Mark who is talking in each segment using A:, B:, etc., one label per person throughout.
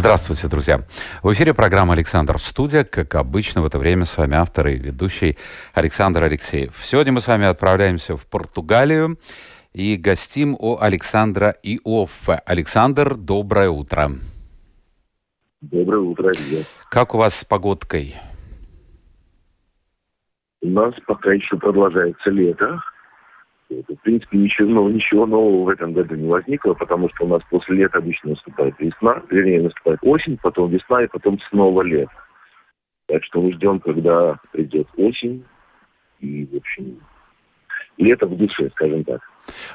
A: Здравствуйте, друзья. В эфире программа «Александр Студия». Как обычно, в это время с вами автор и ведущий Александр Алексеев. Сегодня мы с вами отправляемся в Португалию и гостим у Александра Иоффе. Александр, доброе утро.
B: Доброе утро, Илья.
A: Как у вас с погодкой?
B: У нас пока еще продолжается лето. В принципе, ничего, ну, ничего нового в этом году не возникло, потому что у нас после лета обычно наступает весна, вернее, наступает осень, потом весна и потом снова лето. Так что мы ждем, когда придет осень и, в общем, лето в душе, скажем так.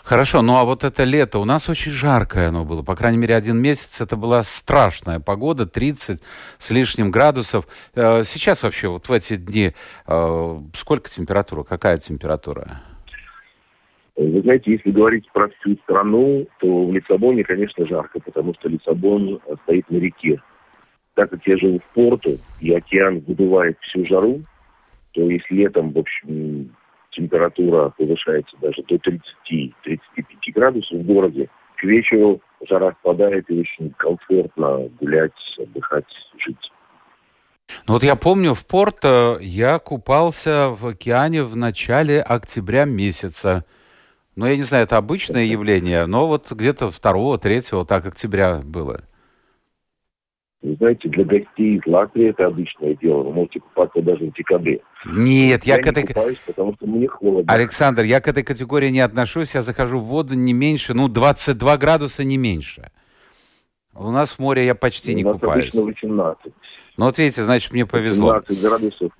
A: Хорошо, ну а вот это лето, у нас очень жаркое оно было, по крайней мере, один месяц, это была страшная погода, 30 с лишним градусов. Э, сейчас вообще, вот в эти дни, э, сколько температура, какая температура?
B: Вы знаете, если говорить про всю страну, то в Лиссабоне, конечно, жарко, потому что Лиссабон стоит на реке. Так как я живу в порту, и океан выдувает всю жару, то если летом, в общем, температура повышается даже до 30-35 градусов в городе, к вечеру жара спадает и очень комфортно гулять, отдыхать, жить.
A: Ну вот я помню, в Порто я купался в океане в начале октября месяца. Ну, я не знаю, это обычное явление, но вот где-то 2-3 так октября было.
B: Вы знаете, для гостей из Латвии это обычное дело. Вы можете купаться даже в декабре.
A: Нет, я,
B: я
A: к этой...
B: купаюсь, потому что мне холодно.
A: Александр, я к этой категории не отношусь. Я захожу в воду не меньше, ну, 22 градуса не меньше. У нас в море я почти
B: У
A: не
B: нас
A: купаюсь.
B: обычно 18.
A: Ну, вот видите, значит, мне повезло.
B: 17 градусов.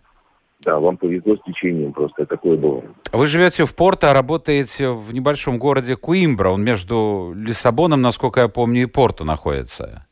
B: Да, вам повезло с течением просто, такое бывает.
A: Вы живете в Порто, а работаете в небольшом городе Куимбра. Он между Лиссабоном, насколько я помню, и Порто находится.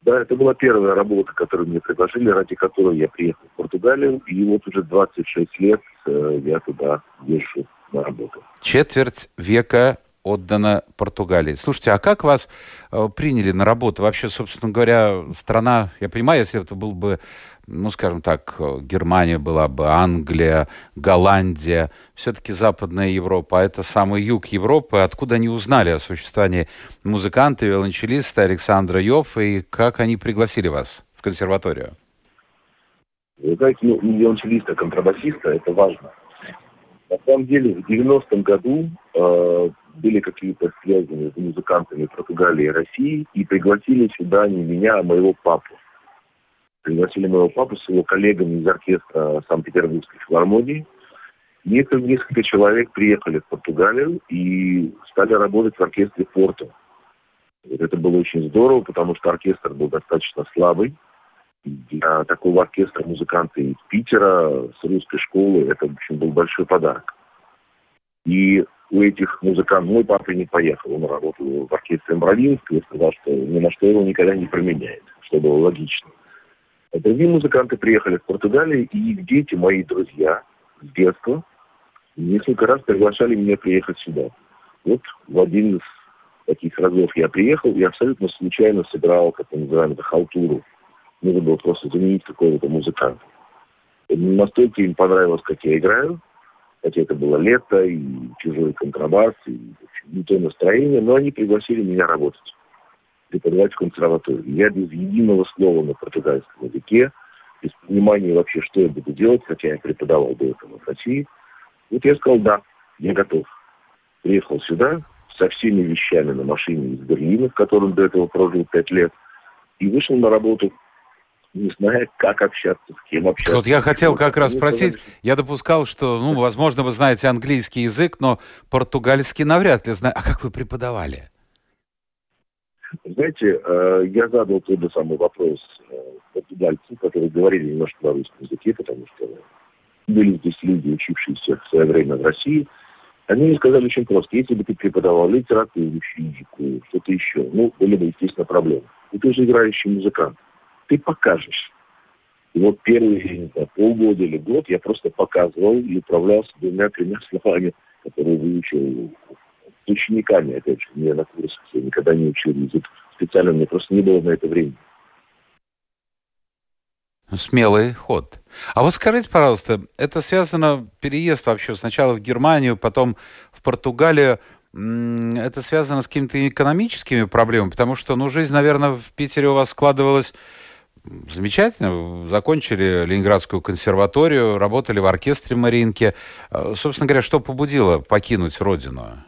B: Да, это была первая работа, которую мне предложили, ради которой я приехал в Португалию. И вот уже 26 лет э, я туда езжу на работу.
A: Четверть века отдана Португалии. Слушайте, а как вас э, приняли на работу? Вообще, собственно говоря, страна, я понимаю, если это был бы, ну, скажем так, Германия была бы, Англия, Голландия, все-таки Западная Европа, а это самый юг Европы. Откуда они узнали о существовании музыканта, виолончелиста Александра Йоффа и как они пригласили вас в консерваторию?
B: Вы знаете, ну, не виолончелиста, а контрабасиста, это важно. На самом деле, в 90-м году э, были какие-то связи между музыкантами Португалии и России, и пригласили сюда не меня, а моего папу. Пригласили моего папу с его коллегами из оркестра Санкт-Петербургской филармонии. Несколько, несколько человек приехали в Португалию и стали работать в оркестре Порту. Это было очень здорово, потому что оркестр был достаточно слабый. Для такого оркестра музыканты из Питера, с русской школы, это, в общем, был большой подарок. И у этих музыкантов мой папа не поехал. Он работал в оркестре Мравинского и сказал, что ни на что его никогда не променяет, что было логично. Другие музыканты приехали в Португалию, и их дети, мои друзья с детства, несколько раз приглашали меня приехать сюда. Вот в один из таких разов я приехал и абсолютно случайно сыграл, как мы называем это, халтуру. Нужно было просто заменить какого-то музыканта. И настолько им понравилось, как я играю, хотя это было лето, и чужой контрабас, и не то настроение, но они пригласили меня работать, преподавать в консерватории. Я без единого слова на португальском языке, без понимания вообще, что я буду делать, хотя я преподавал до этого в России. Вот я сказал, да, я готов. Приехал сюда со всеми вещами на машине из Берлина, в котором до этого прожил пять лет, и вышел на работу не зная, как общаться, с кем общаться.
A: Вот я хотел как раз спросить, я допускал, что, ну, возможно, вы знаете английский язык, но португальский навряд ли знаете. А как вы преподавали?
B: Знаете, э, я задал тот же самый вопрос э, португальцам, которые говорили немножко на русском языке, потому что были здесь люди, учившиеся в свое время в России. Они мне сказали очень просто. Если бы ты преподавал литературу, физику, что-то еще, ну, были бы, естественно, проблемы. И ты же играющий музыкант ты покажешь. И вот первые, не знаю, полгода или год я просто показывал и управлялся двумя-тремя словами, которые выучил с учениками, опять же, мне на курсах я никогда не учил язык специально, мне просто не было на это времени.
A: Смелый ход. А вот скажите, пожалуйста, это связано, переезд вообще сначала в Германию, потом в Португалию, это связано с какими-то экономическими проблемами? Потому что, ну, жизнь, наверное, в Питере у вас складывалась замечательно. Закончили Ленинградскую консерваторию, работали в оркестре Маринки. А, собственно говоря, что побудило покинуть родину?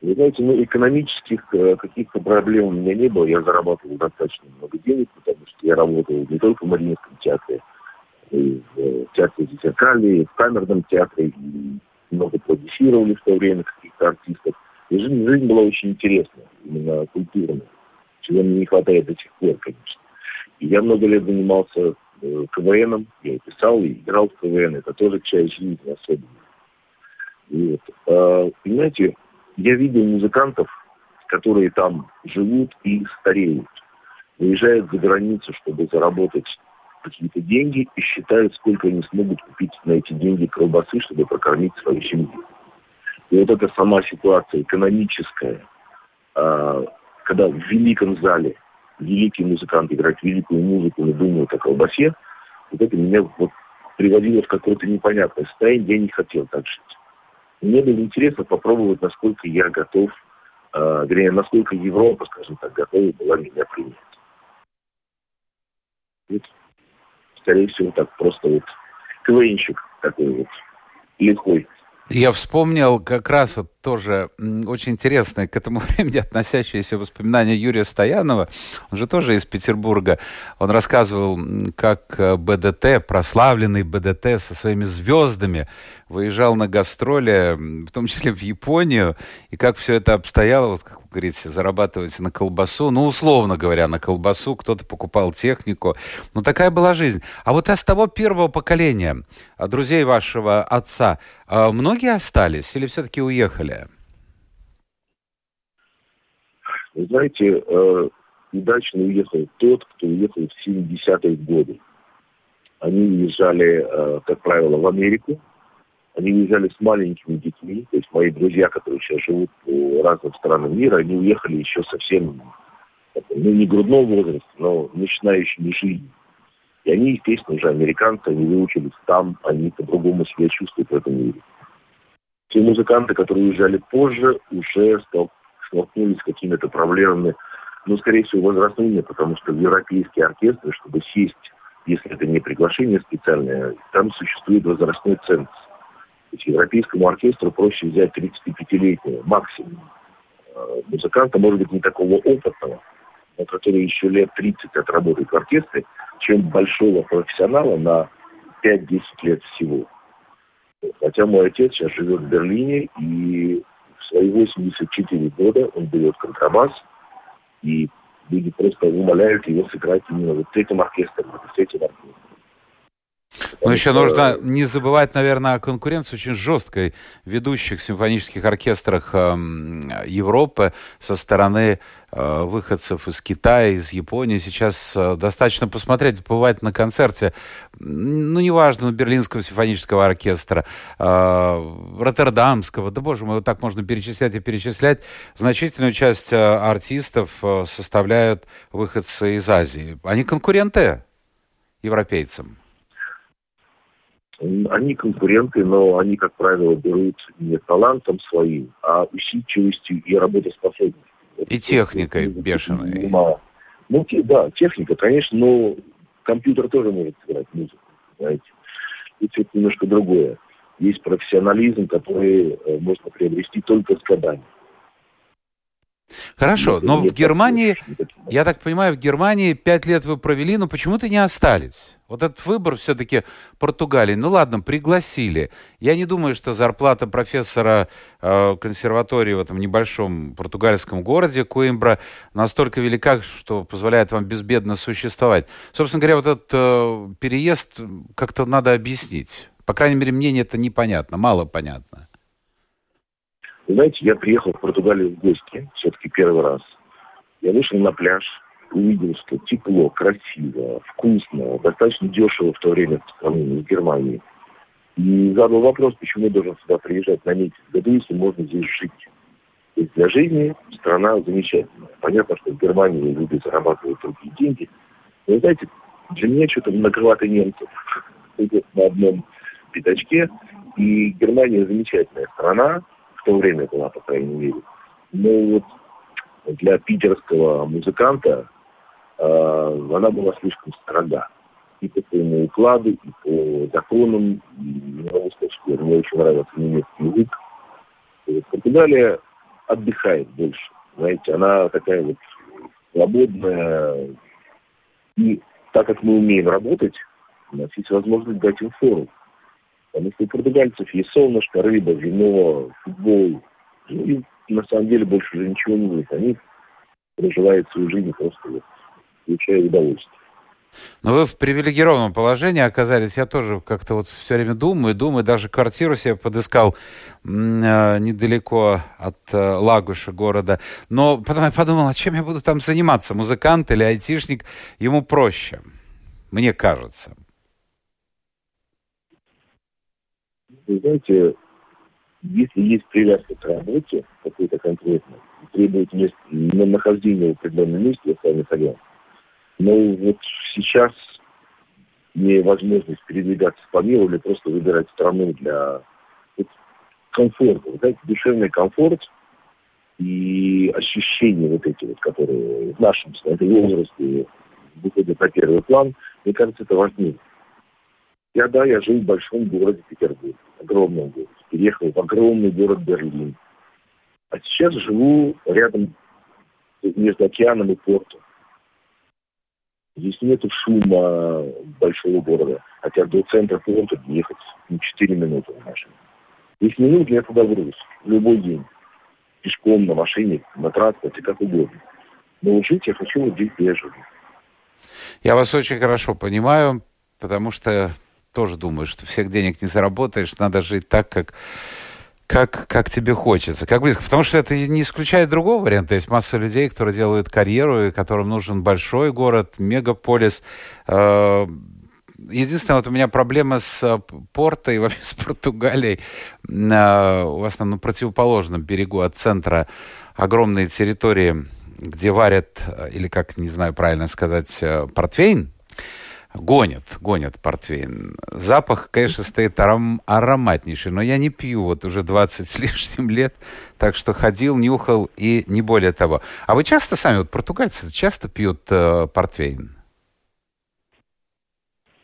B: Вы знаете, ну, экономических э, каких-то проблем у меня не было. Я зарабатывал достаточно много денег, потому что я работал не только в Мариинском театре, и в э, театре Зеркали, в камерном театре, и много продюсировали в то время каких-то артистов. И жизнь, жизнь была очень интересная, именно культурная, чего мне не хватает до сих пор, конечно. И я много лет занимался э, КВНом, я писал, и играл в КВН, это тоже часть жизни особенно. И вот, э, понимаете, я видел музыкантов, которые там живут и стареют, уезжают за границу, чтобы заработать какие-то деньги и считают, сколько они смогут купить на эти деньги колбасы, чтобы прокормить свою семью. И вот эта сама ситуация экономическая, а, когда в великом зале великий музыкант играет великую музыку, не думают о колбасе, вот это меня вот приводило в какое-то непонятное состояние, я не хотел так жить. Мне было интересно попробовать, насколько я готов, э, вернее, насколько Европа, скажем так, готова была меня принять. Вот, скорее всего, так просто вот КВНщик такой вот, лихой.
A: Я вспомнил как раз вот тоже очень интересное к этому времени относящееся воспоминание Юрия Стоянова. Он же тоже из Петербурга. Он рассказывал, как э, БДТ, прославленный БДТ со своими звездами, выезжал на гастроли, в том числе в Японию, и как все это обстояло, вот как вы говорите, зарабатывать на колбасу, ну, условно говоря, на колбасу, кто-то покупал технику. Ну, такая была жизнь. А вот из того первого поколения, а, друзей вашего отца, а, многие остались или все-таки уехали?
B: Вы знаете, э, удачно уехал тот, кто уехал в 70-е годы. Они уезжали, э, как правило, в Америку, они уезжали с маленькими детьми, то есть мои друзья, которые сейчас живут по разным странам мира, они уехали еще совсем, ну, не грудном возрасте, но начинающими жизнь. И они, естественно, уже американцы, они выучились там, они по-другому себя чувствуют в этом мире. Те музыканты, которые уезжали позже, уже столкнулись с какими-то проблемами, ну, скорее всего, возрастными, потому что в европейские оркестры, чтобы сесть, если это не приглашение специальное, там существует возрастной ценз есть европейскому оркестру проще взять 35-летнего максимум э, музыканта, может быть, не такого опытного, но который еще лет 30 отработает в оркестре, чем большого профессионала на 5-10 лет всего. Хотя мой отец сейчас живет в Берлине, и свои 84 года он берет контрабас, и люди просто умоляют его сыграть именно вот с этим оркестром, с этим оркестром.
A: Но еще нужно не забывать, наверное, о конкуренции очень жесткой ведущих симфонических оркестрах э, Европы со стороны э, выходцев из Китая, из Японии. Сейчас э, достаточно посмотреть, побывать на концерте, ну, неважно, ну, Берлинского симфонического оркестра, э, Роттердамского, да, боже мой, вот так можно перечислять и перечислять. Значительную часть артистов составляют выходцы из Азии. Они конкуренты европейцам.
B: Они конкуренты, но они, как правило, берут не талантом своим, а усидчивостью и работоспособностью.
A: И техникой бешеной.
B: Ну, да, техника, конечно, но компьютер тоже может сыграть музыку, знаете. Тут это немножко другое. Есть профессионализм, который э, можно приобрести только с годами.
A: Хорошо, но в Германии, я так понимаю, в Германии пять лет вы провели, но почему-то не остались. Вот этот выбор все-таки Португалии. Ну ладно, пригласили. Я не думаю, что зарплата профессора э, консерватории в этом небольшом португальском городе Коимбра настолько велика, что позволяет вам безбедно существовать. Собственно говоря, вот этот э, переезд как-то надо объяснить. По крайней мере, мне это непонятно, мало понятно.
B: Знаете, я приехал в Португалию в гости, все-таки первый раз. Я вышел на пляж, увидел, что тепло, красиво, вкусно, достаточно дешево в то время в сравнении с Германией. И задал вопрос, почему я должен сюда приезжать на месяц в году, если можно здесь жить. То есть для жизни страна замечательная. Понятно, что в Германии люди зарабатывают другие деньги. Но, знаете, для меня что-то многовато немцев на одном пятачке. И Германия замечательная страна, в то время была, по крайней мере. Но вот для питерского музыканта э, она была слишком строга. И по своему укладу, и по законам. И могу сказать, что мне очень нравится немецкий язык. Португалия отдыхает больше. Знаете, она такая вот свободная. И так как мы умеем работать, у нас есть возможность дать им фору. Потому что у португальцев есть солнышко, рыба, вино, футбол. Ну, и на самом деле больше уже ничего не будет. Они проживают свою жизнь просто вот, получая удовольствие.
A: Но вы в привилегированном положении оказались. Я тоже как-то вот все время думаю, думаю. Даже квартиру себе подыскал э, недалеко от э, Лагуша города. Но потом я подумал, а чем я буду там заниматься? Музыкант или айтишник? Ему проще, мне кажется.
B: Вы знаете, если есть привязка к работе какой-то конкретной, требует мест, на нахождение в определенном месте, я с вами согласен. Но вот сейчас имея возможность передвигаться по миру или просто выбирать страну для вот, комфорта. Вы знаете, душевный комфорт и ощущения вот эти вот, которые в нашем с возрасте выходят на первый план, мне кажется, это важнее. Я, да, я жил в большом городе Петербург, огромном городе. Переехал в огромный город Берлин. А сейчас живу рядом между океаном и портом. Здесь нет шума большого города. Хотя до центра порта ехать ну, 4 минуты на машине. 10 минут я туда врус. Любой день. Пешком, на машине, на транспорте, как угодно. Но жить я хочу вот здесь, где я живу.
A: Я вас очень хорошо понимаю, потому что тоже думаю, что всех денег не заработаешь, надо жить так, как как, как тебе хочется, как близко. Потому что это не исключает другого варианта. Есть масса людей, которые делают карьеру, и которым нужен большой город, мегаполис. Э, единственное, вот у меня проблема с э, Порто и вообще с Португалией. Э, у вас там на противоположном берегу от центра огромные территории, где варят, или как, не знаю правильно сказать, портвейн, Гонят, гонят портвейн. Запах, конечно, стоит аром, ароматнейший, но я не пью вот уже 20 с лишним лет, так что ходил, нюхал и не более того. А вы часто сами, вот португальцы, часто пьют э, портвейн?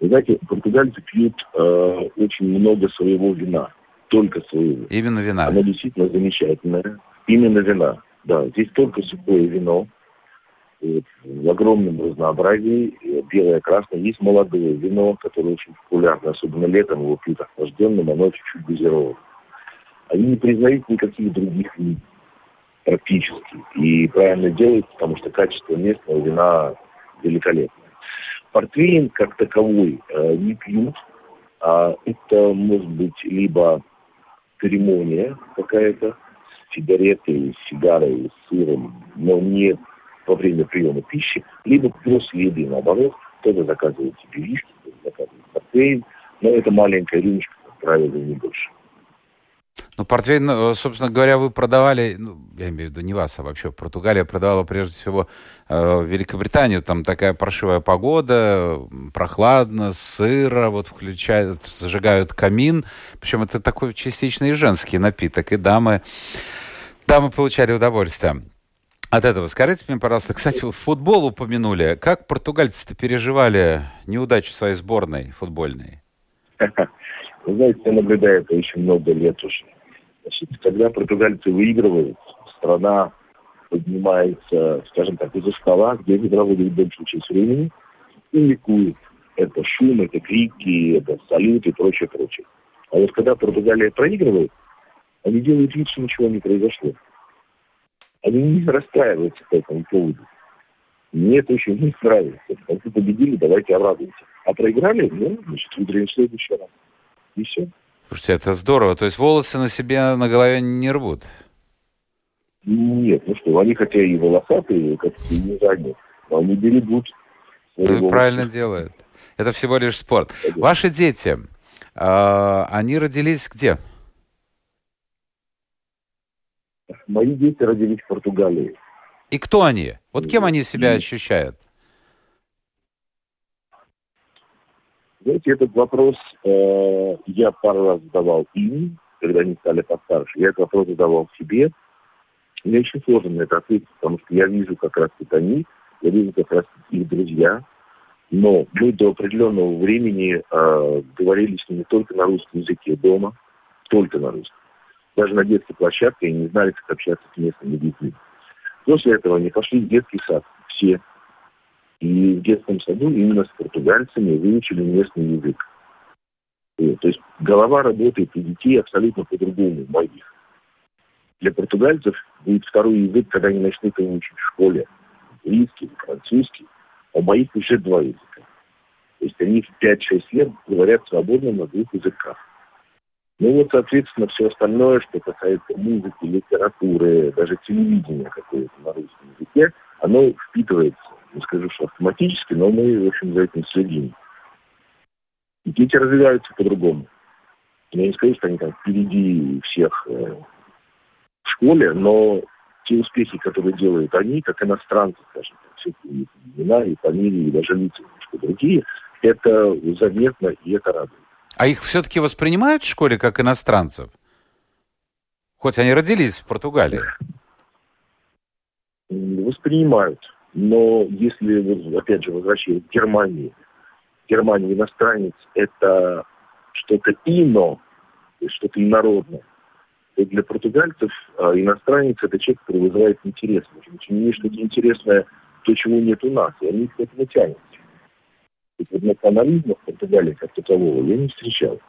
B: Вы знаете, португальцы пьют э, очень много своего вина, только своего.
A: Именно вина?
B: Оно действительно замечательное. Именно вина, да. Здесь только сухое вино, в огромном разнообразии, белое, красное. Есть молодое вино, которое очень популярно, особенно летом его пьют охлажденным, оно чуть-чуть газировано. Они не признают никаких других вин практически. И правильно делают, потому что качество местного вина великолепное. Портвейн как таковой э, не пьют, а это может быть либо церемония какая-то, с сигаретой, с сигарой, с сыром, но не во время приема пищи, либо после еды, наоборот, кто-то заказывает себе виски, кто-то заказывает портвейн, но это маленькая рюмочка, как правило, не больше.
A: Ну, портвейн, э, собственно говоря, вы продавали, ну, я имею в виду не вас, а вообще Португалия продавала прежде всего э, Великобританию. Там такая паршивая погода, прохладно, сыро, вот включают, зажигают камин. Причем это такой частично и женский напиток, и дамы, дамы получали удовольствие от этого. Скажите мне, пожалуйста, кстати, футбол упомянули. Как португальцы-то переживали неудачу своей сборной футбольной?
B: Вы знаете, я наблюдаю это очень много лет уже. Значит, когда португальцы выигрывают, страна поднимается, скажем так, из-за стола, где они проводят большую часть времени, и ликует. Это шум, это крики, это салют и прочее, прочее. А вот когда Португалия проигрывает, они делают вид, что ничего не произошло они не расстраиваются по этому поводу. Это очень не нравится. Если победили, давайте обрадуемся. А проиграли, ну, значит, выиграем в следующий раз. И все.
A: Слушайте, это здорово. То есть волосы на себе, на голове не рвут?
B: Нет, ну что, они хотя и волосатые, как и не задние, они берегут.
A: Ну, правильно делают. Это всего лишь спорт. Конечно. Ваши дети, э, они родились где?
B: Мои дети родились в Португалии.
A: И кто они? Вот кем они себя ощущают?
B: Знаете, этот вопрос э, я пару раз задавал им, когда они стали постарше. Я этот вопрос задавал себе. Мне очень сложно на это ответить, потому что я вижу как раз это они, я вижу как раз их друзья. Но мы до определенного времени э, говорили с ними только на русском языке дома, только на русском. Даже на детской площадке они не знали, как общаться с местными детьми. После этого они пошли в детский сад, все. И в детском саду именно с португальцами выучили местный язык. И, то есть голова работает у детей абсолютно по-другому, моих. Для португальцев будет второй язык, когда они начнут его учить в школе. Английский, французский. А у моих уже два языка. То есть они в 5-6 лет говорят свободно на двух языках. Ну вот, соответственно, все остальное, что касается музыки, литературы, даже телевидения какое-то на русском языке, оно впитывается. Не скажу, что автоматически, но мы, в общем, за этим следим. И дети развиваются по-другому. Я не скажу, что они там впереди всех э, в школе, но те успехи, которые делают они, как иностранцы, скажем так, все эти имена и фамилии, и даже лица немножко другие, это заметно и это радует.
A: А их все-таки воспринимают в школе как иностранцев? Хоть они родились в Португалии.
B: Воспринимают. Но если, опять же, возвращаясь к Германии, Германия иностранец – это что-то ино, что-то инородное. То для португальцев а, иностранец – это человек, который вызывает интерес. У них что-то интересное, то, чего нет у нас, и они к этому тянутся. Национализма в Португалии как такового я не встречал.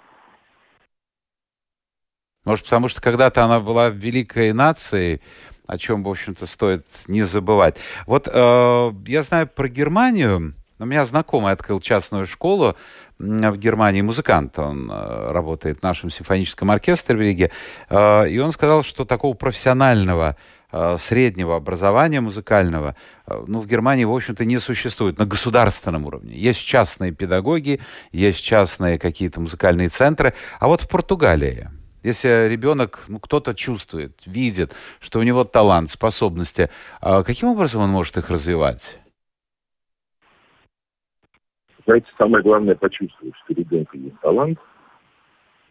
A: Может, потому что когда-то она была великой нацией, о чем, в общем-то, стоит не забывать. Вот э, я знаю про Германию. У меня знакомый открыл частную школу в Германии, музыкант. Он э, работает в нашем симфоническом оркестре в Риге. Э, и он сказал, что такого профессионального среднего образования музыкального, э, ну, в Германии, в общем-то, не существует на государственном уровне. Есть частные педагоги, есть частные какие-то музыкальные центры. А вот в Португалии, если ребенок, ну, кто-то чувствует, видит, что у него талант, способности, а каким образом он может их развивать?
B: Знаете, самое главное почувствовать, что ребенка есть талант –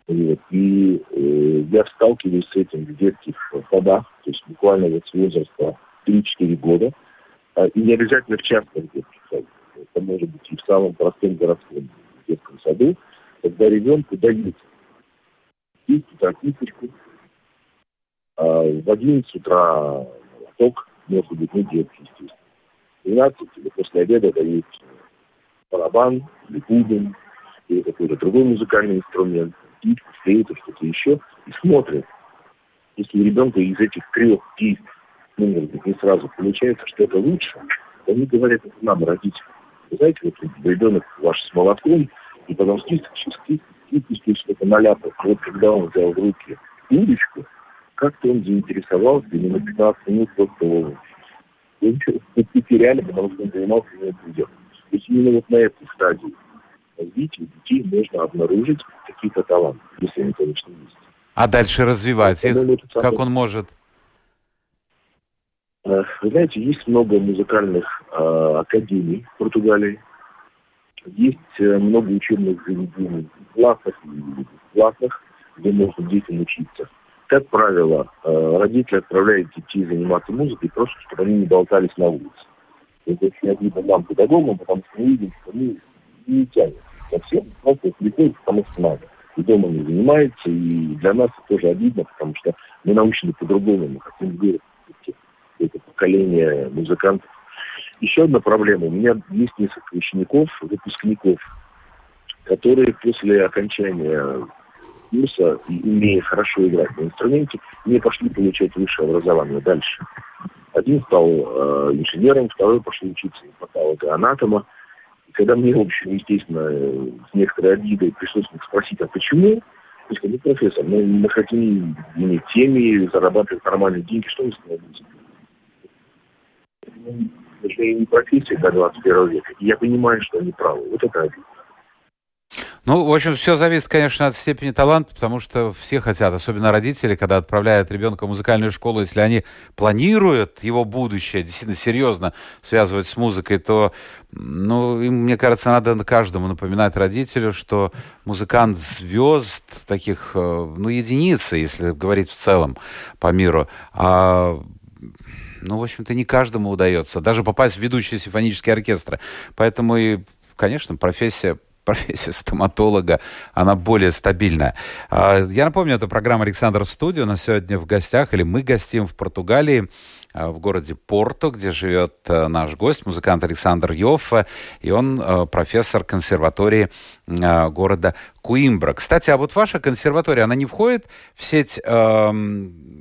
B: вот. И э, я сталкиваюсь с этим в детских садах, то есть буквально вот с возраста 3-4 года. А, и не обязательно в частных детских садах. Это может быть и в самом простом городском детском саду, когда ребенку дают туда кисточку, а в 11 утра ток, может быть, не детский, естественно. В 12 или после обеда дают барабан или бубен, или какой-то другой музыкальный инструмент скидку, флейту, что-то еще, и смотрят. Если у ребенка из этих трех действий, ну, не сразу получается что-то лучше, то они говорят, это нам, родителям. Вы знаете, вот ребенок ваш с молотком, и потом скидка, скидка, скидка, что-то наляпал. Вот когда он взял в руки удочку, как-то он заинтересовался, и на 15 минут просто его потеряли, потому что он занимался этим делом. То есть именно вот на этой стадии развития детей можно обнаружить какие-то таланты, если они, конечно, есть.
A: А дальше развивать их? Как он может?
B: Э, вы знаете, есть много музыкальных э, академий в Португалии. Есть э, много учебных заведений, классных бесплатных, где можно детям учиться. Как правило, э, родители отправляют детей заниматься музыкой просто, чтобы они не болтались на улице. Это очень обидно нам, педагогам, потому что мы видим, что они не тянет совсем. Просто приходит, потому что надо. И дома не занимается, и для нас это тоже обидно, потому что мы научены по-другому, мы хотим вырастить это поколение музыкантов. Еще одна проблема. У меня есть несколько учеников, выпускников, которые после окончания курса, имея хорошо играть на инструменте, не пошли получать высшее образование дальше. Один стал э, инженером, второй пошел учиться на патолога анатома когда мне, в общем, естественно, с некоторой обидой пришлось спросить, а почему? Я сказал, ну, профессор, мы, мы хотим иметь семьи, зарабатывать нормальные деньги, что вы становитесь? сожалению, не профессия до 21 века. И я понимаю, что они правы. Вот это обидно.
A: Ну, в общем, все зависит, конечно, от степени таланта, потому что все хотят, особенно родители, когда отправляют ребенка в музыкальную школу, если они планируют его будущее действительно серьезно связывать с музыкой, то, ну, им, мне кажется, надо каждому напоминать родителю, что музыкант звезд таких, э, ну, единицы, если говорить в целом по миру, а ну, в общем-то, не каждому удается даже попасть в ведущие симфонические оркестры. Поэтому и, конечно, профессия профессия стоматолога, она более стабильная. А, я напомню, это программа «Александр в студии». У нас сегодня в гостях, или мы гостим в Португалии, а, в городе Порту, где живет а, наш гость, музыкант Александр Йоффе, и он профессор консерватории города Куимбра. Кстати, а вот ваша консерватория, она не входит в сеть э,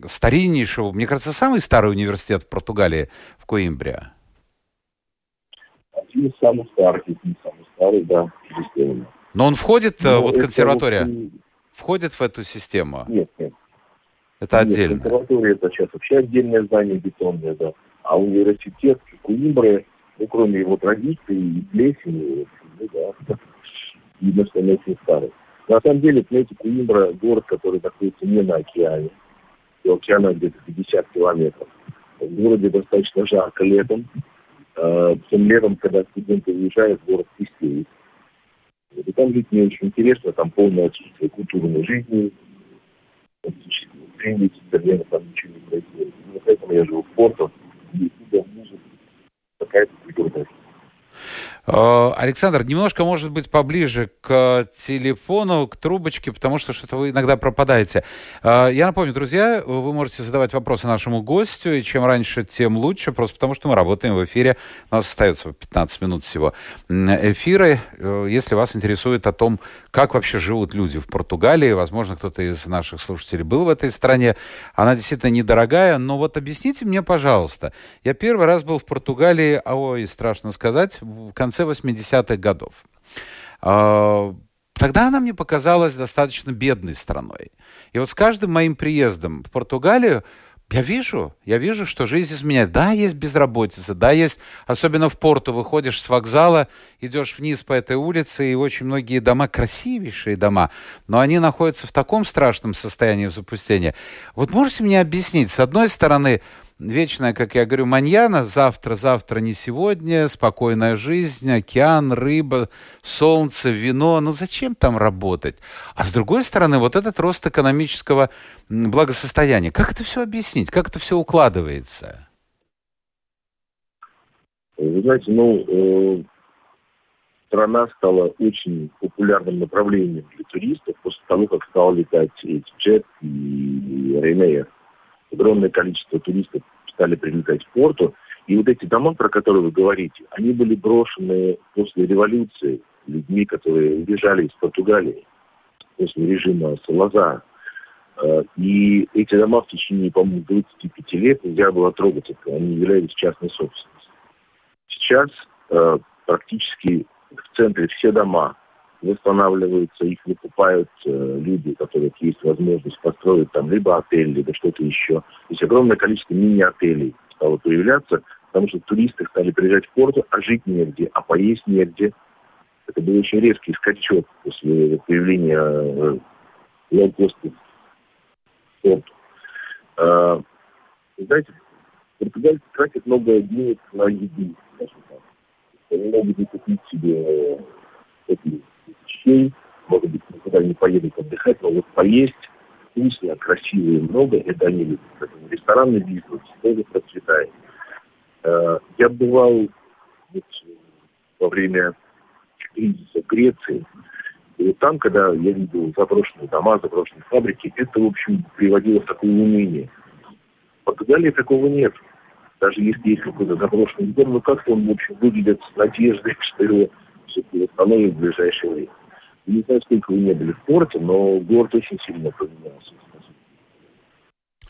A: стариннейшего, мне кажется, самый старый университет в Португалии, в Куимбре?
B: Один из самых старых, не самый старый, да системами.
A: Но он входит, э, Но вот консерватория, вот... входит в эту систему?
B: Нет, нет.
A: Это нет, отдельно?
B: консерватория это сейчас вообще отдельное здание бетонное, да. А университет Куимбры, ну, кроме его традиций и плесени, ну, да, видно, что он очень старый. На самом деле, знаете, Куимбра – город, который находится не на океане. У океана где-то 50 километров. В городе достаточно жарко летом. Э, тем летом, когда студенты уезжают, город пустеет. И там жить мне очень интересно, там полное отсутствие культурной жизни, практически в Берлина там ничего не происходит. Именно поэтому я живу в Порту, где музыка, какая-то культурная жизнь.
A: Э, Александр, немножко, может быть, поближе к телефону, к трубочке, потому что что-то вы иногда пропадаете. Э, я напомню, друзья, вы можете задавать вопросы нашему гостю, и чем раньше, тем лучше, просто потому что мы работаем в эфире. У нас остается 15 минут всего эфира. Э, если вас интересует о том, как вообще живут люди в Португалии, возможно, кто-то из наших слушателей был в этой стране, она действительно недорогая, но вот объясните мне, пожалуйста. Я первый раз был в Португалии, ой, страшно сказать, в конце конце 80-х годов. А, тогда она мне показалась достаточно бедной страной. И вот с каждым моим приездом в Португалию я вижу, я вижу, что жизнь изменяет. Да, есть безработица, да, есть, особенно в порту, выходишь с вокзала, идешь вниз по этой улице, и очень многие дома, красивейшие дома, но они находятся в таком страшном состоянии запустения. Вот можете мне объяснить, с одной стороны, вечная, как я говорю, маньяна, завтра, завтра, не сегодня, спокойная жизнь, океан, рыба, солнце, вино. Ну зачем там работать? А с другой стороны, вот этот рост экономического благосостояния. Как это все объяснить? Как это все укладывается?
B: Вы знаете, ну, э, страна стала очень популярным направлением для туристов после того, как стал летать эти джет и Ryanair огромное количество туристов стали прилетать в порту. И вот эти дома, про которые вы говорите, они были брошены после революции людьми, которые убежали из Португалии после режима Салазара. Э, и эти дома в течение, по-моему, 25 лет нельзя было трогать. Они являлись частной собственностью. Сейчас э, практически в центре все дома восстанавливаются, их выкупают э, люди, у которых есть возможность построить там либо отель, либо что-то еще. То есть огромное количество мини-отелей стало появляться, потому что туристы стали приезжать в порт, а жить негде, а поесть негде. Это был очень резкий скачок после появления э, лоукоста в порту. Э, знаете, португальцы тратят много денег на еду, скажем так. Они могут не купить себе э, такие вещей, может быть, никуда не поедут отдыхать, но вот поесть вкусно, красиво и много, это они любят. Ресторанный бизнес тоже процветает. Э, я бывал вот, во время кризиса Греции, и вот там, когда я видел заброшенные дома, заброшенные фабрики, это, в общем, приводило в такое уныние. В Португалии такого нет. Даже если есть какой-то заброшенный дом, ну как-то он, в общем, выглядит с надеждой, что его все-таки восстановят в ближайшее время. Не знаю, сколько вы не были в порте, но город очень сильно поменялся.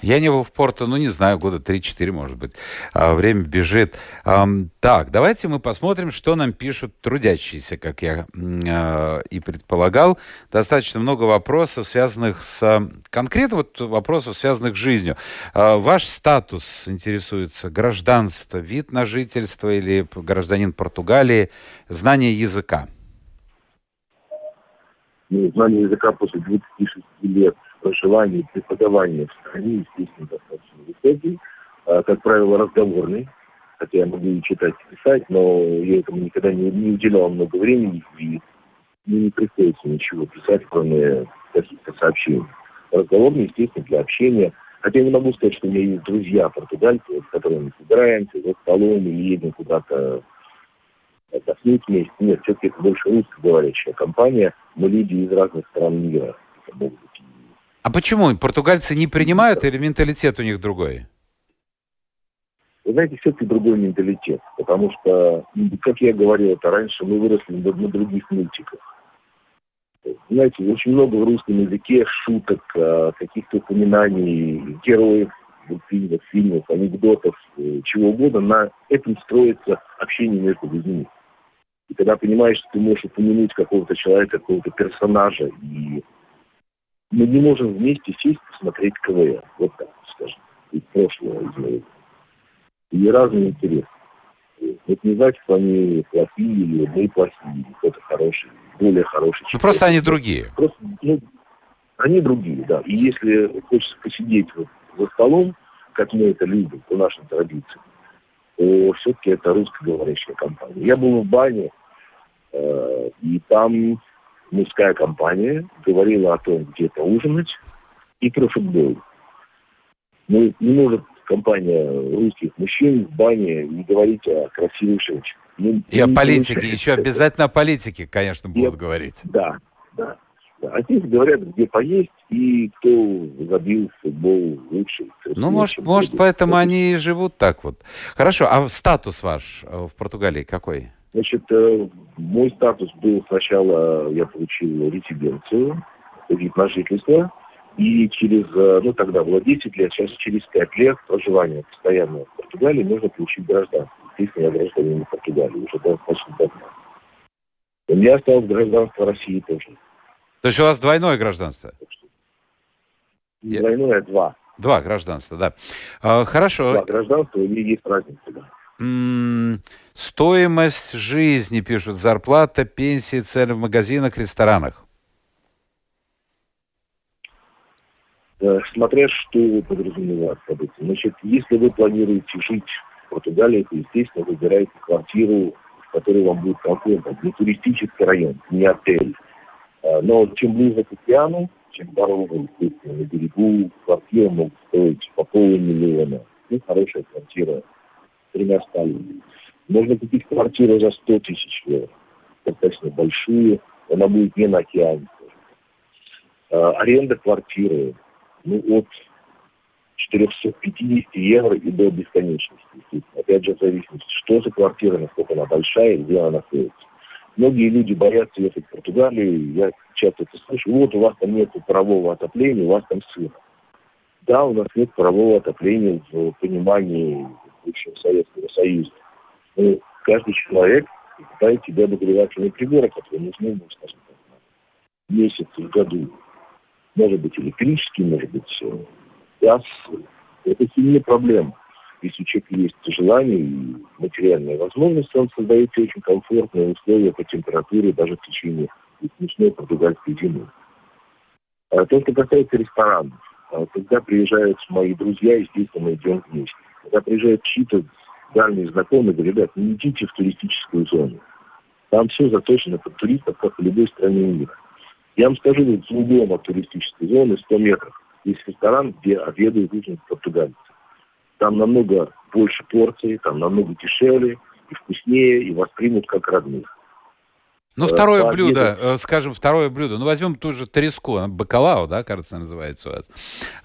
A: Я не был в Порту, ну, не знаю, года 3-4, может быть. А, время бежит. Так, давайте мы посмотрим, что нам пишут трудящиеся, как я а, и предполагал. Достаточно много вопросов, связанных с... Конкретно вот вопросов, связанных с жизнью. А, ваш статус интересуется гражданство, вид на жительство или гражданин Португалии, знание языка?
B: Ну, знание языка после 26 лет проживания и преподавания в стране, естественно, достаточно высокий. А, как правило, разговорный. Хотя я могу и читать, и писать, но я этому никогда не, не уделял много времени, и мне не приходится ничего писать, кроме каких-то сообщений. Разговорный, естественно, для общения. Хотя я не могу сказать, что у меня есть друзья португальцы, с которыми мы собираемся за столом или едем куда-то отдохнуть вместе. Нет, все-таки это больше русскоговорящая компания. Мы люди из разных стран мира. Это
A: а почему? Португальцы не принимают или менталитет у них другой?
B: Вы знаете, все-таки другой менталитет. Потому что, как я говорил это раньше, мы выросли на, других мультиках. Знаете, очень много в русском языке шуток, а, каких-то упоминаний, героев фильмов, фильмов, анекдотов, э, чего угодно. На этом строится общение между людьми. И когда понимаешь, что ты можешь упомянуть какого-то человека, какого-то персонажа, и мы не можем вместе сесть посмотреть КВН. Вот так, скажем, из прошлого, из. И разные интересы. Это не значит, что они плохие или мы плохие, кто-то хороший, более хороший.
A: Ну, просто они другие.
B: Просто, ну, они другие, да. И если хочется посидеть вот за столом, как мы это любим по нашим традициям, то все-таки это русскоговорящая компания. Я был в бане, э, и там мужская компания говорила о том, где поужинать и про футбол. Ну, не может компания русских мужчин в бане не говорить о красивых женщинах.
A: Ну, и о политике, еще это. обязательно о политике, конечно, будут и, говорить.
B: Да, да. Да. А здесь говорят, где поесть и кто забил футбол лучше.
A: Ну, может, может поэтому они и живут так вот. Хорошо, а статус ваш э, в Португалии какой?
B: Значит, э, мой статус был сначала, я получил резиденцию, вид на жительство, и через, э, ну тогда было 10 лет, сейчас через 5 лет проживания постоянного в Португалии можно получить гражданство. Естественно, я гражданин Португалии уже достаточно давно. У меня осталось гражданство России тоже.
A: То есть у вас двойное гражданство?
B: Двойное, два.
A: Два гражданства, да. А, хорошо.
B: Два гражданства, и есть разница, да.
A: Стоимость жизни, пишут, зарплата, пенсии, цены в магазинах, ресторанах.
B: Смотря что вы подразумеваете под этим. Значит, если вы планируете жить в Португалии, то, естественно, выбираете квартиру, в которой вам будет комфортно. Не туристический район, не отель. А, но чем ближе к океану, чем дорога, естественно, на берегу, квартира могут стоить по полумиллиона. Ну, хорошая квартира тремя спальнями. Можно купить квартиру за 100 тысяч евро, достаточно большую, она будет не на океане. А, аренда квартиры ну, от 450 евро и до бесконечности. Опять же, в зависимости, что за квартира, насколько она большая и где она находится. Многие люди боятся ехать в Португалию, я часто это слышу, вот у вас там нет парового отопления, у вас там сыро. Да, у нас нет парового отопления в понимании бывшего Советского Союза. Ну, каждый человек покупает себе обогревательные приборы, которые нужны, ну, скажем так, месяц в году. Может быть электрический, может быть э, газ. Это не проблема. Если у человека есть желание и материальная возможность, он создает очень комфортные условия по температуре даже в течение смешной португальской зимы. А то, что касается ресторанов, а когда приезжают мои друзья, естественно, мы идем вместе. Когда приезжают чьи-то дальние знакомые говорят, ребят, не идите в туристическую зону. Там все заточено под туристов, как в любой стране мира. Я вам скажу, вот в углом от туристической зоны 100 метров есть ресторан, где обедают ужинают португальцы. Там намного больше порций, там намного дешевле и вкуснее, и воспримут как родных.
A: Ну, второе По блюдо. Э, скажем, второе блюдо. Ну, возьмем ту же треску, бакалау, да, кажется, называется у вас.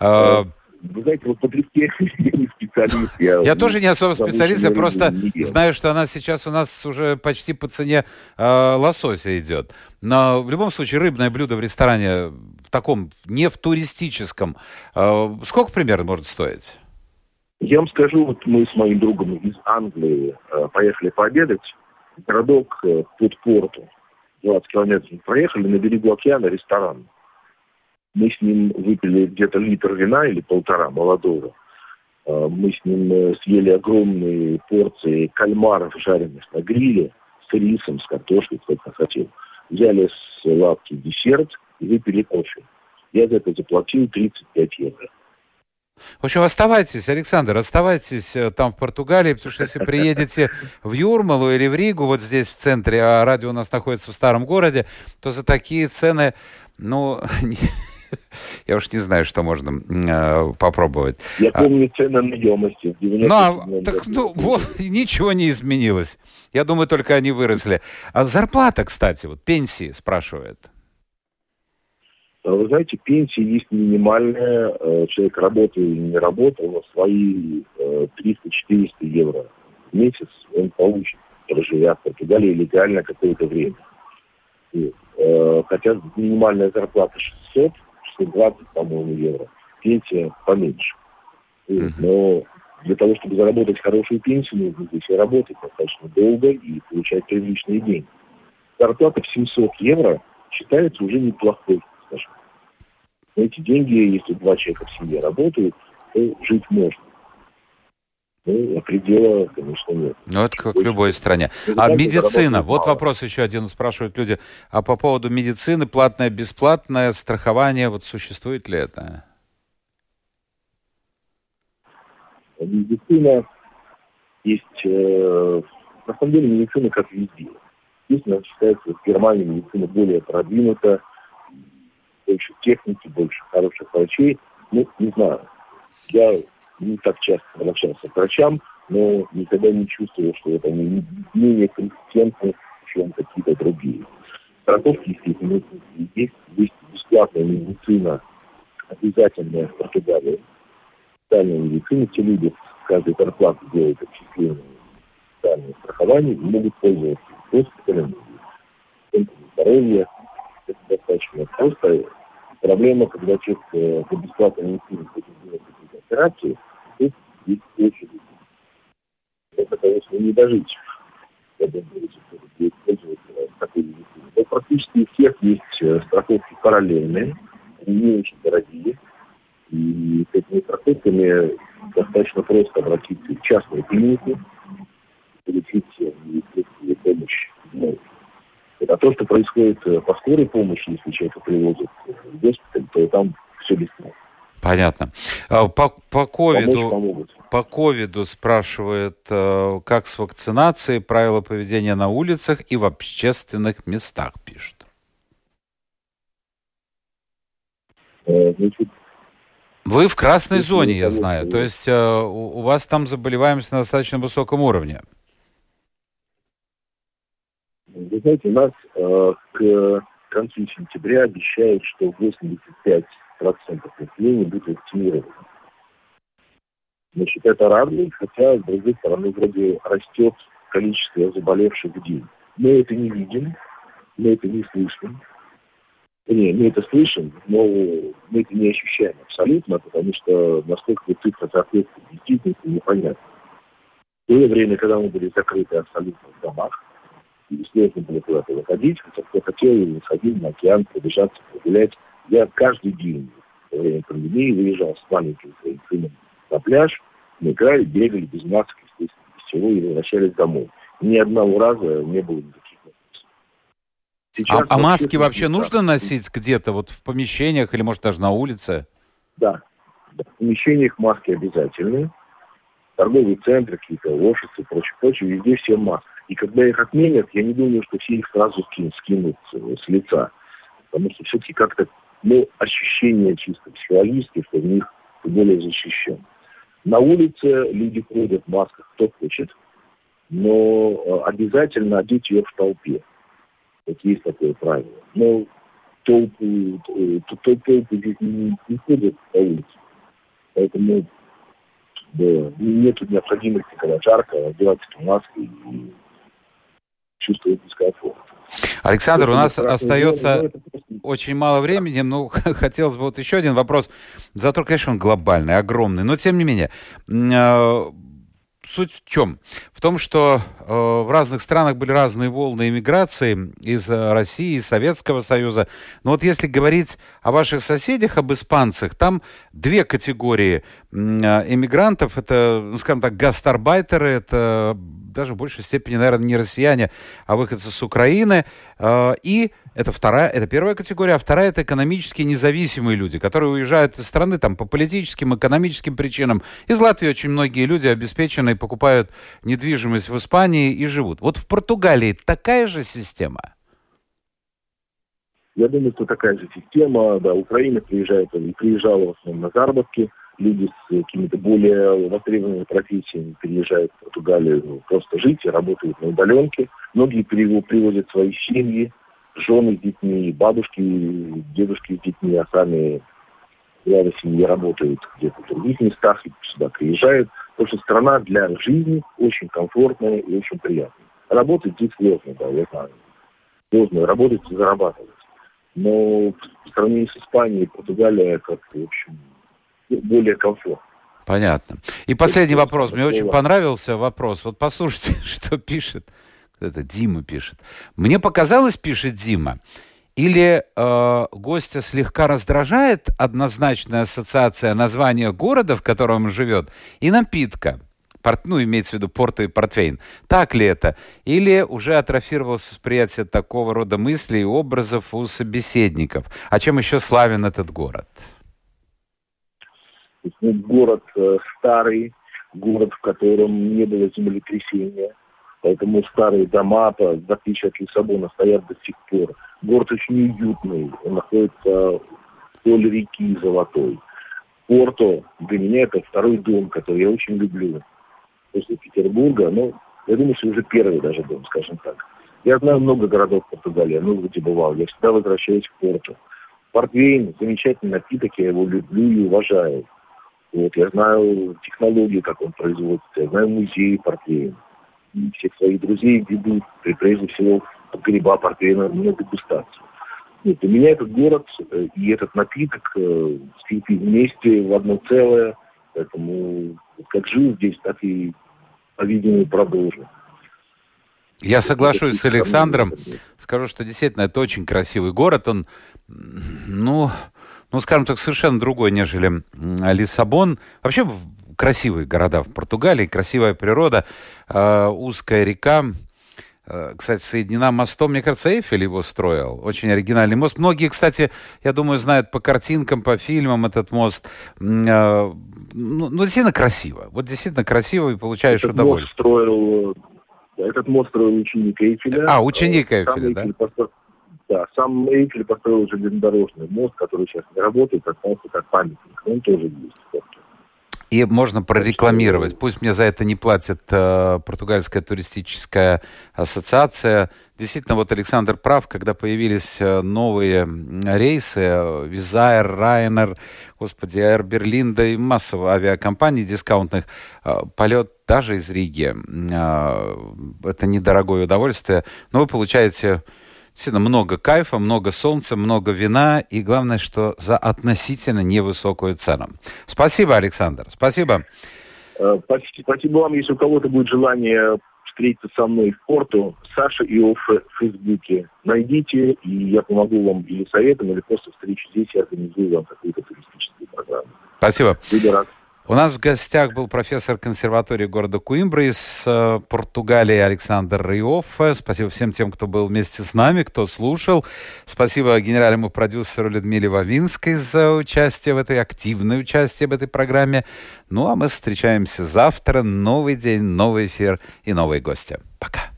B: А, Вы знаете, вот по плитке я не специалист.
A: Я, я тоже не особо специалист, я просто знаю, что она сейчас у нас уже почти по цене э, лосося идет. Но в любом случае рыбное блюдо в ресторане в таком, не в туристическом, э, сколько примерно может стоить?
B: Я вам скажу, вот мы с моим другом из Англии э, поехали пообедать. Городок э, под порту. 20 километров проехали, на берегу океана ресторан. Мы с ним выпили где-то литр вина или полтора молодого. А, мы с ним э, съели огромные порции кальмаров, жареных на гриле, с рисом, с картошкой, кто хотел. Взяли с лавки десерт и выпили кофе. Я за это заплатил 35 евро.
A: В общем, оставайтесь, Александр, оставайтесь э, там в Португалии, потому что если приедете в Юрмалу или в Ригу, вот здесь в центре, а радио у нас находится в старом городе, то за такие цены, ну, я уж не знаю, что можно э, попробовать.
B: Я а помню цены на емости.
A: Ну, а, так, ну, вот, ничего не изменилось. Я думаю, только они выросли. А зарплата, кстати, вот пенсии спрашивают.
B: А вы знаете, пенсия есть минимальная. Э, человек работает или не работает, но свои 300-400 э, евро в месяц он получит, проживя в Португалии легально какое-то время. И, э, хотя минимальная зарплата 600, 620, по-моему, евро. Пенсия поменьше. И, но для того, чтобы заработать хорошую пенсию, нужно здесь и работать достаточно долго и получать приличные деньги. Зарплата в 700 евро считается уже неплохой скажем. Эти деньги, если два человека в семье работают, то жить можно. Ну, а предела, конечно, нет.
A: Ну, это как в любой стране. А медицина? Вот мало. вопрос еще один спрашивают люди. А по поводу медицины, платное, бесплатное, страхование, вот существует ли это?
B: Медицина есть... Э, на самом деле медицина как везде. Естественно, считается, в Германии медицина более продвинута, больше техники, больше хороших врачей. Ну, не знаю. Я не так часто обращался к врачам, но никогда не чувствовал, что это они менее компетентны, чем какие-то другие. Страховки, естественно, есть. Есть бесплатная медицина, обязательная в Португалии. Специальная медицина, те люди каждой зарплаты делают отчисления специальное страхование могут пользоваться госпиталем, здоровья. Это достаточно просто Проблема, когда человек э, по бесплатной медицине хочет делать какие-то операции, тут есть очередь. Это, конечно, не дожить, когда будет использовать такую медицину. Но практически у всех есть э, страховки параллельные, они не очень дорогие. И с этими страховками достаточно просто обратиться в частную клинику, получить медицинскую помощь. А то, что происходит э, по скорой помощи, если человека привозят в госпиталь, то там все бесплатно.
A: Понятно. А, по, по ковиду, по ковиду спрашивает, э, как с вакцинацией, правила поведения на улицах и в общественных местах, пишет. Э, значит, Вы в красной зоне, я знаю. То есть у вас там заболеваемость на достаточно высоком уровне.
B: Вы знаете, нас э, к концу сентября обещают, что 85% населения будет вакцинировано. Значит, это радует, хотя, с другой стороны, вроде растет количество заболевших в день. Мы это не видим, мы это не слышим. Не, мы это слышим, но мы это не ощущаем абсолютно, потому что насколько цифра соответствует действительности, непонятно. Было время, когда мы были закрыты абсолютно в домах, и сложно было куда-то выходить, хотя кто хотел, и выходил на океан, пробежаться, прогулять. Я каждый день во время пандемии выезжал с маленьким своим сыном на пляж, мы играли, бегали без маски, естественно, без всего, и возвращались домой. Ни одного раза не было никаких
A: Сейчас а, а маски вообще нужно носить где-то, вот в помещениях или, может, даже на улице?
B: Да. В помещениях маски обязательные. Торговые центры, какие-то офисы, прочее, прочее, везде все маски. И когда их отменят, я не думаю, что все их сразу скинут, скинут с лица. Потому что все-таки как-то ну, ощущение чисто психологическое, что в них более защищен. На улице люди ходят в масках, кто хочет, но э, обязательно одеть ее в толпе. Вот есть такое правило. Но толпы, толпы, толпы здесь не, не ходят по улице. Поэтому да, нет необходимости, когда жарко, одевать маску и чувствовать дискомфорт.
A: Александр, у нас остается очень мало времени, но хотелось бы вот еще один вопрос. Зато, конечно, он глобальный, огромный, но тем не менее. Суть в чем? В том, что э, в разных странах были разные волны иммиграции из э, России, из Советского Союза. Но вот если говорить о ваших соседях, об испанцах, там две категории э, иммигрантов. Это, ну, скажем так, гастарбайтеры, это даже в большей степени, наверное, не россияне, а выходцы с Украины. Э, и это вторая, это первая категория, а вторая это экономически независимые люди, которые уезжают из страны там по политическим, экономическим причинам. Из Латвии очень многие люди обеспеченные покупают недвижимость в Испании и живут. Вот в Португалии такая же система.
B: Я думаю, что такая же система. Да, Украина приезжает, приезжала в основном на заработки люди с какими-то более востребованными профессиями переезжают в Португалию ну, просто жить и работают на удаленке. Многие привозят свои семьи, жены с детьми, бабушки, дедушки с детьми, а сами главы семьи работают где-то в других местах и сюда приезжают. Потому что страна для жизни очень комфортная и очень приятная. Работать здесь сложно, да, я знаю. Сложно работать и зарабатывать. Но в сравнении с Испанией, Португалия, как, в общем, более комфортно.
A: Понятно. И последний вопрос. Мне очень понравился вопрос. Вот послушайте, что пишет. Это Дима пишет. Мне показалось, пишет Дима, или э, гостя слегка раздражает однозначная ассоциация названия города, в котором он живет, и напитка. Порт, ну, имеется в виду порто и портвейн. Так ли это? Или уже атрофировалось восприятие такого рода мыслей и образов у собеседников? А чем еще славен этот город?
B: город э, старый, город, в котором не было землетрясения, поэтому старые дома, в отличие от Лиссабона, стоят до сих пор. Город очень уютный, он находится вдоль реки Золотой. Порто для меня это второй дом, который я очень люблю. После Петербурга, ну, я думаю, что уже первый даже дом, скажем так. Я знаю много городов Португалии, я много где бывал. Я всегда возвращаюсь в Порту. Портвейн – замечательный напиток, я его люблю и уважаю. Вот, я знаю технологии, как он производится, я знаю музеи портвейна. Всех своих друзей ведут, прежде всего, погреба портвейна на дегустацию. Вот, для меня этот город э, и этот напиток э, слиты вместе в одно целое, поэтому как жил здесь, так и, по-видимому, продолжу.
A: Я соглашусь с Александром. Скажу, что действительно это очень красивый город. Он, ну, ну, скажем так, совершенно другой, нежели Лиссабон. Вообще красивые города в Португалии, красивая природа, э, узкая река. Э, кстати, соединена мостом, мне кажется, Эйфель его строил. Очень оригинальный мост. Многие, кстати, я думаю, знают по картинкам, по фильмам этот мост. Э, ну, ну, действительно красиво. Вот действительно красиво и получаешь
B: этот
A: удовольствие.
B: Мост строил, этот мост строил ученик Эйфеля.
A: А, ученик Эйфеля, да?
B: Построил, да, сам Эйфель построил железнодорожный мост, который сейчас не работает, остался как памятник. Он тоже есть.
A: И можно прорекламировать. Пусть мне за это не платит э, португальская туристическая ассоциация. Действительно, вот Александр прав, когда появились э, новые рейсы, э, Визайр, Райнер, господи, Air Berlin, да и массово авиакомпаний дискаунтных, э, полет даже из Риги. Э, это недорогое удовольствие, но вы получаете Действительно, много кайфа, много солнца, много вина и, главное, что за относительно невысокую цену. Спасибо, Александр. Спасибо.
B: Э, спасибо вам. Если у кого-то будет желание встретиться со мной в порту, Саша Иов в Фейсбуке. Найдите, и я помогу вам или советом, или просто встречу здесь и организую вам какую-то туристическую программу.
A: Спасибо.
B: Буду рад.
A: У нас в гостях был профессор консерватории города Куимбра из э, Португалии Александр Риоф. Спасибо всем тем, кто был вместе с нами, кто слушал. Спасибо генеральному продюсеру Людмиле Вавинской за участие в этой, активное участие в этой программе. Ну, а мы встречаемся завтра. Новый день, новый эфир и новые гости. Пока.